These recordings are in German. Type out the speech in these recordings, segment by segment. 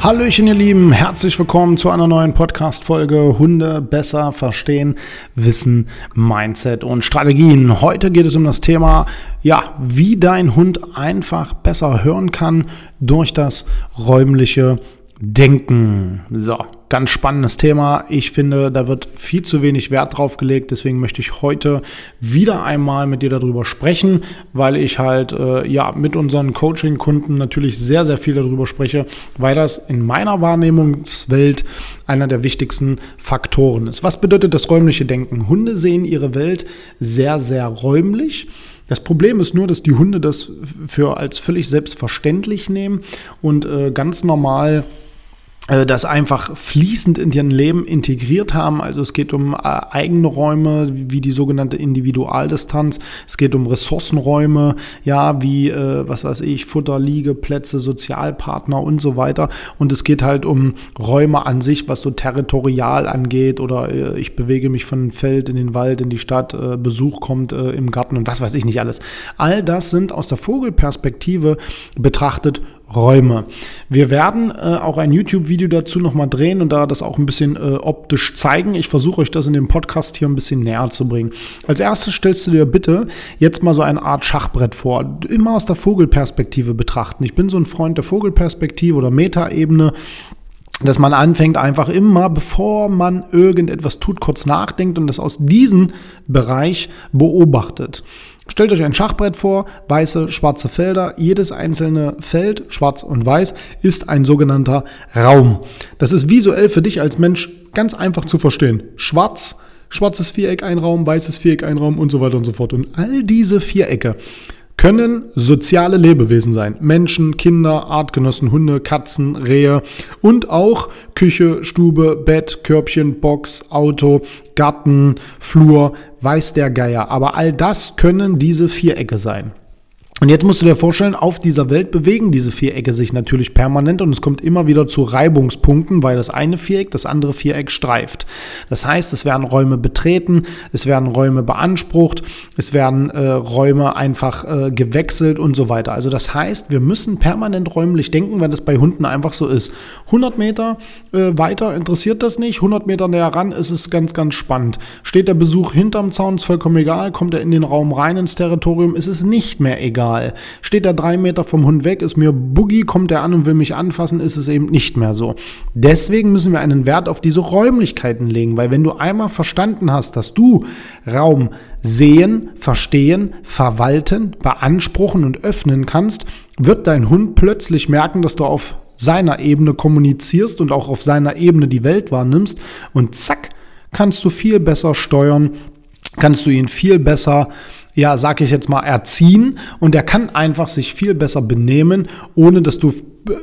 Hallöchen, ihr Lieben, herzlich willkommen zu einer neuen Podcast-Folge Hunde besser verstehen, Wissen, Mindset und Strategien. Heute geht es um das Thema, ja, wie dein Hund einfach besser hören kann durch das räumliche Denken. So, ganz spannendes Thema. Ich finde, da wird viel zu wenig Wert drauf gelegt. Deswegen möchte ich heute wieder einmal mit dir darüber sprechen, weil ich halt äh, ja mit unseren Coaching-Kunden natürlich sehr, sehr viel darüber spreche, weil das in meiner Wahrnehmungswelt einer der wichtigsten Faktoren ist. Was bedeutet das räumliche Denken? Hunde sehen ihre Welt sehr, sehr räumlich. Das Problem ist nur, dass die Hunde das für als völlig selbstverständlich nehmen und äh, ganz normal das einfach fließend in ihren Leben integriert haben. Also es geht um äh, eigene Räume, wie die sogenannte Individualdistanz. Es geht um Ressourcenräume, ja, wie, äh, was weiß ich, Futter, Liegeplätze, Sozialpartner und so weiter. Und es geht halt um Räume an sich, was so territorial angeht oder äh, ich bewege mich von Feld in den Wald, in die Stadt, äh, Besuch kommt äh, im Garten und was weiß ich nicht alles. All das sind aus der Vogelperspektive betrachtet Räume. Wir werden äh, auch ein YouTube-Video dazu nochmal drehen und da das auch ein bisschen äh, optisch zeigen. Ich versuche euch das in dem Podcast hier ein bisschen näher zu bringen. Als erstes stellst du dir bitte jetzt mal so eine Art Schachbrett vor. Immer aus der Vogelperspektive betrachten. Ich bin so ein Freund der Vogelperspektive oder Metaebene dass man anfängt einfach immer, bevor man irgendetwas tut, kurz nachdenkt und das aus diesem Bereich beobachtet. Stellt euch ein Schachbrett vor, weiße, schwarze Felder. Jedes einzelne Feld, schwarz und weiß, ist ein sogenannter Raum. Das ist visuell für dich als Mensch ganz einfach zu verstehen. Schwarz, schwarzes Viereck ein Raum, weißes Viereck ein Raum und so weiter und so fort. Und all diese Vierecke können soziale Lebewesen sein. Menschen, Kinder, Artgenossen, Hunde, Katzen, Rehe und auch Küche, Stube, Bett, Körbchen, Box, Auto, Garten, Flur, weiß der Geier. Aber all das können diese Vierecke sein. Und jetzt musst du dir vorstellen, auf dieser Welt bewegen diese Vierecke sich natürlich permanent und es kommt immer wieder zu Reibungspunkten, weil das eine Viereck das andere Viereck streift. Das heißt, es werden Räume betreten, es werden Räume beansprucht, es werden äh, Räume einfach äh, gewechselt und so weiter. Also das heißt, wir müssen permanent räumlich denken, weil das bei Hunden einfach so ist. 100 Meter äh, weiter interessiert das nicht, 100 Meter näher ran ist es ganz, ganz spannend. Steht der Besuch hinterm Zaun, ist vollkommen egal, kommt er in den Raum rein ins Territorium, ist es nicht mehr egal egal. Steht er drei Meter vom Hund weg, ist mir Boogie, kommt er an und will mich anfassen, ist es eben nicht mehr so. Deswegen müssen wir einen Wert auf diese Räumlichkeiten legen, weil wenn du einmal verstanden hast, dass du Raum sehen, verstehen, verwalten, beanspruchen und öffnen kannst, wird dein Hund plötzlich merken, dass du auf seiner Ebene kommunizierst und auch auf seiner Ebene die Welt wahrnimmst und zack, kannst du viel besser steuern, kannst du ihn viel besser ja, sag ich jetzt mal, erziehen und er kann einfach sich viel besser benehmen, ohne dass du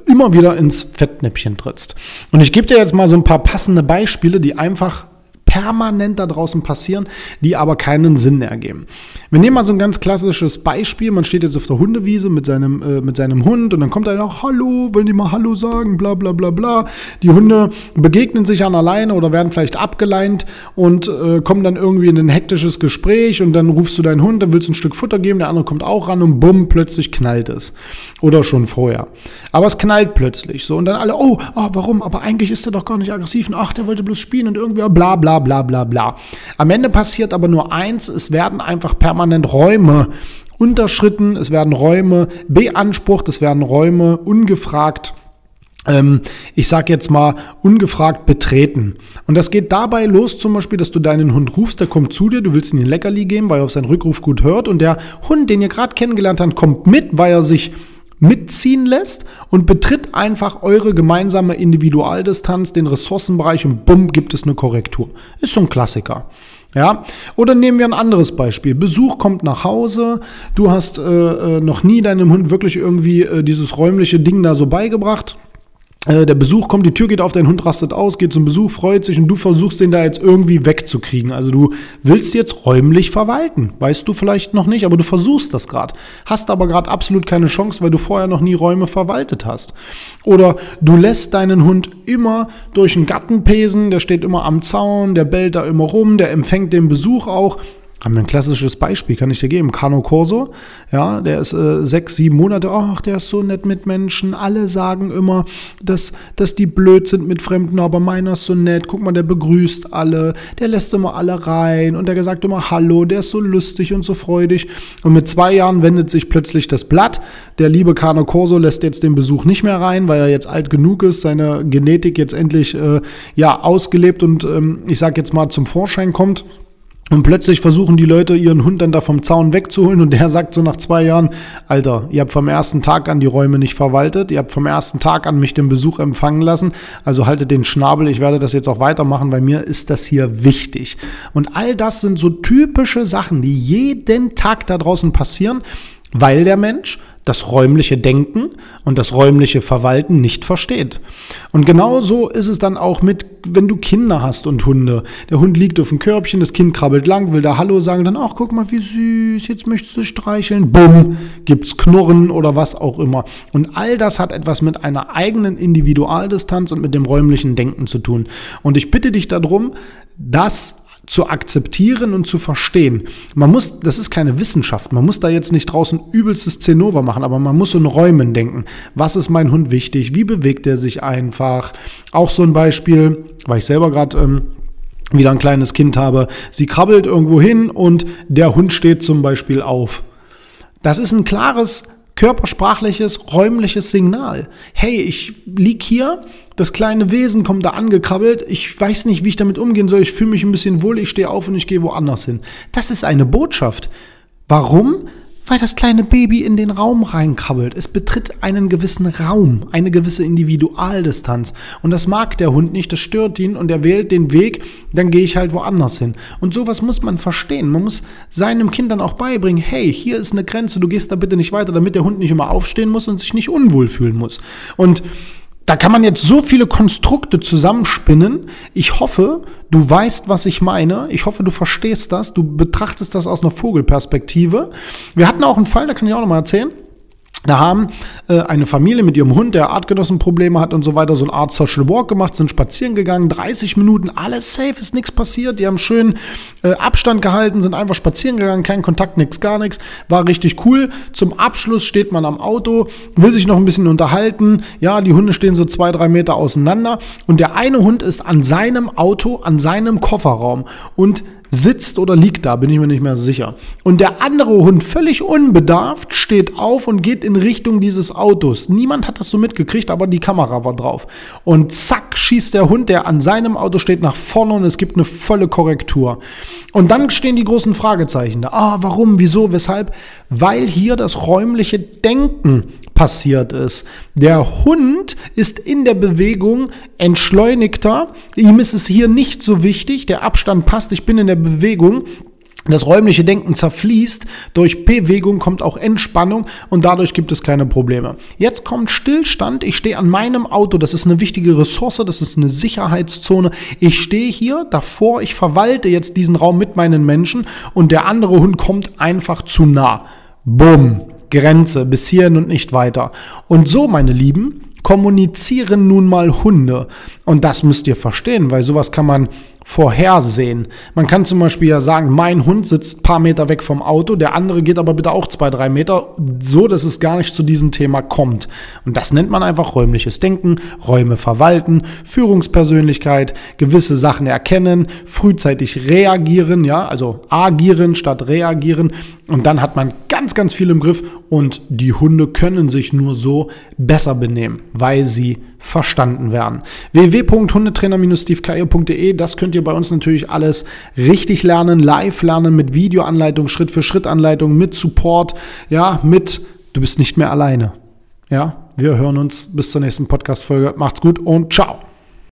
immer wieder ins Fettnäpfchen trittst. Und ich gebe dir jetzt mal so ein paar passende Beispiele, die einfach permanent da draußen passieren, die aber keinen Sinn ergeben. Wir nehmen mal so ein ganz klassisches Beispiel. Man steht jetzt auf der Hundewiese mit seinem, äh, mit seinem Hund und dann kommt einer noch, Hallo, wollen die mal Hallo sagen, bla bla bla bla. Die Hunde begegnen sich an alleine oder werden vielleicht abgeleint und äh, kommen dann irgendwie in ein hektisches Gespräch und dann rufst du deinen Hund, dann willst du ein Stück Futter geben, der andere kommt auch ran und bumm, plötzlich knallt es. Oder schon vorher. Aber es knallt plötzlich so und dann alle, oh, oh warum? Aber eigentlich ist er doch gar nicht aggressiv und ach, der wollte bloß spielen und irgendwie bla bla bla bla bla. Am Ende passiert aber nur eins, es werden einfach permanent Räume unterschritten, es werden Räume beansprucht, es werden Räume ungefragt ähm, ich sag jetzt mal, ungefragt betreten. Und das geht dabei los, zum Beispiel, dass du deinen Hund rufst, der kommt zu dir, du willst ihm den Leckerli geben, weil er auf seinen Rückruf gut hört und der Hund, den ihr gerade kennengelernt habt, kommt mit, weil er sich mitziehen lässt und betritt einfach eure gemeinsame Individualdistanz, den Ressourcenbereich und bumm, gibt es eine Korrektur. Ist so ein Klassiker. Ja, oder nehmen wir ein anderes Beispiel. Besuch kommt nach Hause, du hast äh, äh noch nie deinem Hund wirklich irgendwie äh, dieses räumliche Ding da so beigebracht der Besuch kommt, die Tür geht auf, dein Hund rastet aus, geht zum Besuch, freut sich und du versuchst den da jetzt irgendwie wegzukriegen. Also du willst jetzt räumlich verwalten. Weißt du vielleicht noch nicht, aber du versuchst das gerade. Hast aber gerade absolut keine Chance, weil du vorher noch nie Räume verwaltet hast. Oder du lässt deinen Hund immer durch den Gatten pesen, der steht immer am Zaun, der bellt da immer rum, der empfängt den Besuch auch haben wir ein klassisches Beispiel, kann ich dir geben. Cano Corso, ja, der ist äh, sechs, sieben Monate, ach, der ist so nett mit Menschen. Alle sagen immer, dass, dass die blöd sind mit Fremden, aber meiner ist so nett. Guck mal, der begrüßt alle, der lässt immer alle rein und der sagt immer Hallo, der ist so lustig und so freudig. Und mit zwei Jahren wendet sich plötzlich das Blatt. Der liebe Cano Corso lässt jetzt den Besuch nicht mehr rein, weil er jetzt alt genug ist, seine Genetik jetzt endlich äh, ja, ausgelebt und ähm, ich sag jetzt mal zum Vorschein kommt. Und plötzlich versuchen die Leute ihren Hund dann da vom Zaun wegzuholen. Und der sagt so nach zwei Jahren, Alter, ihr habt vom ersten Tag an die Räume nicht verwaltet, ihr habt vom ersten Tag an mich den Besuch empfangen lassen, also haltet den Schnabel, ich werde das jetzt auch weitermachen, bei mir ist das hier wichtig. Und all das sind so typische Sachen, die jeden Tag da draußen passieren, weil der Mensch das räumliche Denken und das räumliche Verwalten nicht versteht. Und genau so ist es dann auch mit, wenn du Kinder hast und Hunde. Der Hund liegt auf dem Körbchen, das Kind krabbelt lang, will da Hallo sagen, dann, ach, guck mal, wie süß, jetzt möchtest du streicheln. Bumm, gibt's Knurren oder was auch immer. Und all das hat etwas mit einer eigenen Individualdistanz und mit dem räumlichen Denken zu tun. Und ich bitte dich darum, das zu akzeptieren und zu verstehen. Man muss, das ist keine Wissenschaft, man muss da jetzt nicht draußen übelstes Zinnover machen, aber man muss in Räumen denken. Was ist mein Hund wichtig? Wie bewegt er sich einfach? Auch so ein Beispiel, weil ich selber gerade ähm, wieder ein kleines Kind habe. Sie krabbelt irgendwo hin und der Hund steht zum Beispiel auf. Das ist ein klares körpersprachliches, räumliches Signal. Hey, ich lieg hier, das kleine Wesen kommt da angekrabbelt, ich weiß nicht, wie ich damit umgehen soll, ich fühle mich ein bisschen wohl, ich stehe auf und ich gehe woanders hin. Das ist eine Botschaft. Warum? Weil das kleine Baby in den Raum reinkrabbelt. Es betritt einen gewissen Raum, eine gewisse Individualdistanz. Und das mag der Hund nicht, das stört ihn und er wählt den Weg, dann gehe ich halt woanders hin. Und sowas muss man verstehen. Man muss seinem Kind dann auch beibringen, hey, hier ist eine Grenze, du gehst da bitte nicht weiter, damit der Hund nicht immer aufstehen muss und sich nicht unwohl fühlen muss. Und da kann man jetzt so viele Konstrukte zusammenspinnen. Ich hoffe, du weißt, was ich meine. Ich hoffe, du verstehst das. Du betrachtest das aus einer Vogelperspektive. Wir hatten auch einen Fall, da kann ich auch noch mal erzählen. Da haben äh, eine Familie mit ihrem Hund, der Artgenossenprobleme hat und so weiter, so eine Art Social Walk gemacht, sind spazieren gegangen, 30 Minuten, alles safe, ist nichts passiert. Die haben schön äh, Abstand gehalten, sind einfach spazieren gegangen, kein Kontakt, nichts, gar nichts. War richtig cool. Zum Abschluss steht man am Auto, will sich noch ein bisschen unterhalten. Ja, die Hunde stehen so zwei, drei Meter auseinander und der eine Hund ist an seinem Auto, an seinem Kofferraum und sitzt oder liegt da, bin ich mir nicht mehr sicher. Und der andere Hund, völlig unbedarft, steht auf und geht in Richtung dieses Autos. Niemand hat das so mitgekriegt, aber die Kamera war drauf. Und zack, schießt der Hund, der an seinem Auto steht, nach vorne und es gibt eine volle Korrektur. Und dann stehen die großen Fragezeichen da. Ah, warum, wieso, weshalb? Weil hier das räumliche Denken passiert ist. Der Hund ist in der Bewegung entschleunigter. Ihm ist es hier nicht so wichtig. Der Abstand passt. Ich bin in der Bewegung. Das räumliche Denken zerfließt, durch Bewegung kommt auch Entspannung und dadurch gibt es keine Probleme. Jetzt kommt Stillstand, ich stehe an meinem Auto, das ist eine wichtige Ressource, das ist eine Sicherheitszone. Ich stehe hier davor, ich verwalte jetzt diesen Raum mit meinen Menschen und der andere Hund kommt einfach zu nah. Bumm. Grenze, bis hierhin und nicht weiter. Und so, meine Lieben, kommunizieren nun mal Hunde. Und das müsst ihr verstehen, weil sowas kann man vorhersehen. Man kann zum Beispiel ja sagen, mein Hund sitzt paar Meter weg vom Auto, der andere geht aber bitte auch zwei, drei Meter, so dass es gar nicht zu diesem Thema kommt. Und das nennt man einfach räumliches Denken, Räume verwalten, Führungspersönlichkeit, gewisse Sachen erkennen, frühzeitig reagieren, ja, also agieren statt reagieren. Und dann hat man ganz, ganz viel im Griff und die Hunde können sich nur so besser benehmen, weil sie verstanden werden. www.hundetrainer-stevekeier.de, das könnt ihr bei uns natürlich alles richtig lernen, live lernen mit Videoanleitung, Schritt für Schritt Anleitung, mit Support, ja, mit du bist nicht mehr alleine. Ja, wir hören uns bis zur nächsten Podcast-Folge. Macht's gut und ciao.